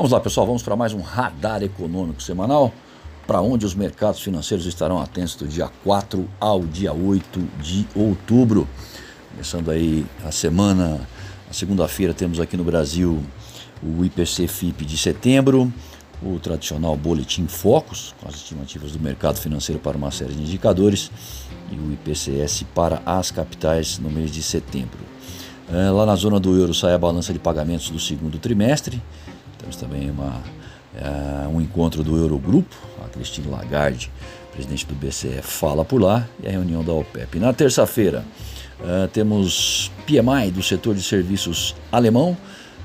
Vamos lá, pessoal, vamos para mais um radar econômico semanal, para onde os mercados financeiros estarão atentos do dia 4 ao dia 8 de outubro. Começando aí a semana, a segunda-feira temos aqui no Brasil o IPC FIP de setembro, o tradicional boletim Focus, com as estimativas do mercado financeiro para uma série de indicadores, e o IPCS para as capitais no mês de setembro. É, lá na zona do euro sai a balança de pagamentos do segundo trimestre temos também uma, é, um encontro do Eurogrupo, a Christine Lagarde, presidente do BCE, fala por lá, e a reunião da OPEP. Na terça-feira, é, temos PMI do setor de serviços alemão,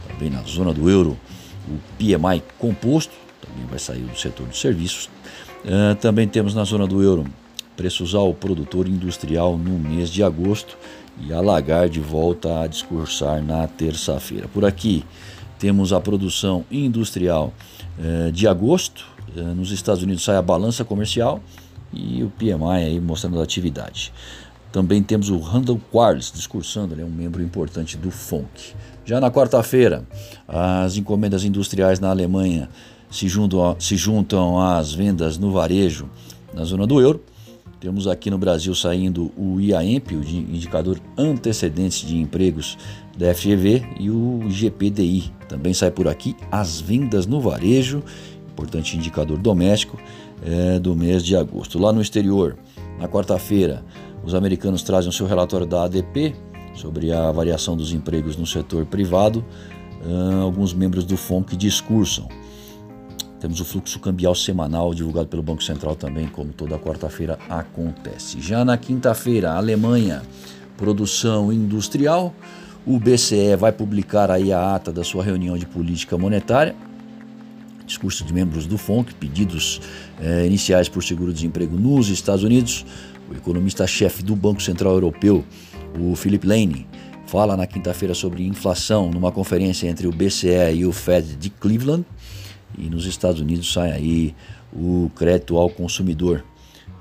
também na zona do euro, o PMI composto, também vai sair do setor de serviços. É, também temos na zona do euro preços ao produtor industrial no mês de agosto e a Lagarde volta a discursar na terça-feira. Por aqui, temos a produção industrial eh, de agosto. Eh, nos Estados Unidos sai a balança comercial e o PMI aí mostrando a atividade. Também temos o Randall Quarles discursando, ele é um membro importante do FONC. Já na quarta-feira, as encomendas industriais na Alemanha se juntam, se juntam às vendas no varejo na zona do euro. Temos aqui no Brasil saindo o IAEMP, o indicador antecedentes de empregos da FGV, e o GPDI. Também sai por aqui as vendas no varejo, importante indicador doméstico é, do mês de agosto. Lá no exterior, na quarta-feira, os americanos trazem o seu relatório da ADP sobre a variação dos empregos no setor privado. Uh, alguns membros do FONC discursam. Temos o fluxo cambial semanal divulgado pelo Banco Central também, como toda quarta-feira acontece. Já na quinta-feira, Alemanha, produção industrial. O BCE vai publicar aí a ata da sua reunião de política monetária. Discurso de membros do FONC, pedidos eh, iniciais por seguro-desemprego nos Estados Unidos. O economista-chefe do Banco Central Europeu, o Philip Lane, fala na quinta-feira sobre inflação numa conferência entre o BCE e o Fed de Cleveland. E nos Estados Unidos sai aí o crédito ao consumidor.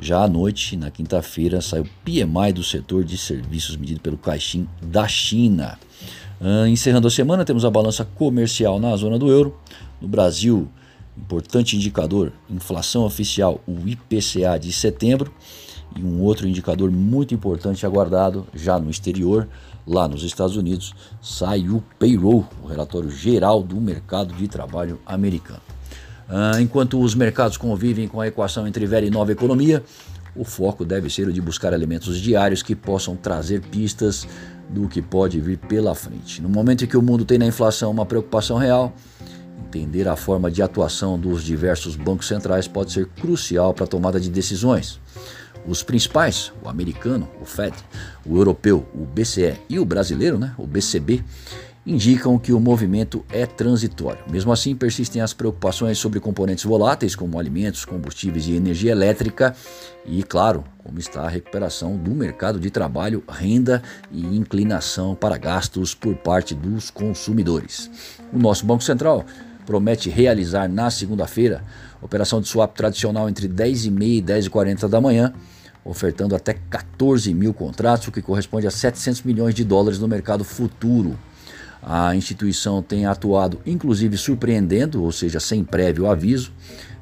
Já à noite, na quinta-feira, sai o PMI do setor de serviços medido pelo Caixin da China. Uh, encerrando a semana, temos a balança comercial na zona do euro. No Brasil, importante indicador, inflação oficial, o IPCA de setembro. E um outro indicador muito importante aguardado já no exterior, lá nos Estados Unidos, sai o payroll, o relatório geral do mercado de trabalho americano. Ah, enquanto os mercados convivem com a equação entre velha e nova economia, o foco deve ser o de buscar elementos diários que possam trazer pistas do que pode vir pela frente. No momento em que o mundo tem na inflação uma preocupação real, entender a forma de atuação dos diversos bancos centrais pode ser crucial para a tomada de decisões. Os principais, o americano, o Fed, o europeu, o BCE e o brasileiro, né, o BCB, indicam que o movimento é transitório. Mesmo assim, persistem as preocupações sobre componentes voláteis, como alimentos, combustíveis e energia elétrica, e, claro, como está a recuperação do mercado de trabalho, renda e inclinação para gastos por parte dos consumidores. O nosso Banco Central promete realizar na segunda-feira operação de swap tradicional entre 10h30 e 10h40 da manhã, ofertando até 14 mil contratos, o que corresponde a 700 milhões de dólares no mercado futuro. A instituição tem atuado, inclusive surpreendendo, ou seja, sem prévio aviso,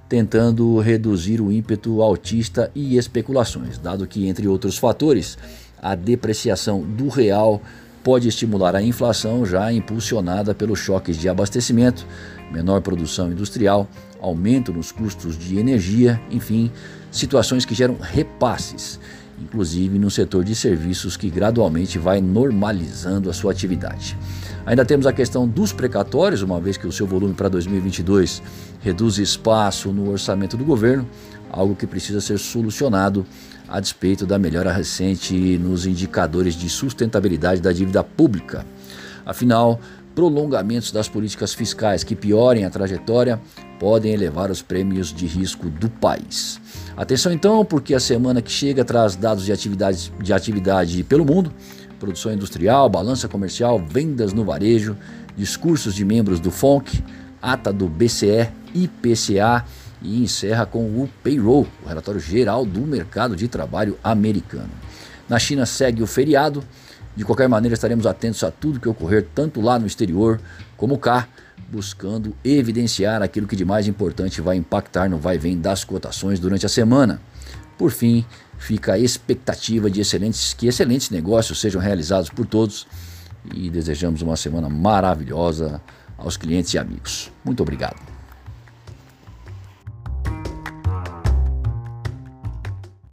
tentando reduzir o ímpeto altista e especulações, dado que, entre outros fatores, a depreciação do real pode estimular a inflação já impulsionada pelos choques de abastecimento, menor produção industrial, aumento nos custos de energia, enfim, situações que geram repasses, inclusive no setor de serviços que gradualmente vai normalizando a sua atividade. Ainda temos a questão dos precatórios, uma vez que o seu volume para 2022 reduz espaço no orçamento do governo, algo que precisa ser solucionado a despeito da melhora recente nos indicadores de sustentabilidade da dívida pública. Afinal, prolongamentos das políticas fiscais que piorem a trajetória podem elevar os prêmios de risco do país. Atenção então, porque a semana que chega traz dados de, atividade de atividade pelo mundo produção industrial, balança comercial, vendas no varejo, discursos de membros do FONC, ata do BCE, IPCA e encerra com o payroll, o relatório geral do mercado de trabalho americano. Na China segue o feriado De qualquer maneira, estaremos atentos a tudo que ocorrer, tanto lá no exterior como cá, buscando evidenciar aquilo que de mais importante vai impactar no vai vem das cotações durante a semana. Por fim, fica a expectativa de excelentes, que excelentes negócios sejam realizados por todos e desejamos uma semana maravilhosa aos clientes e amigos. Muito obrigado.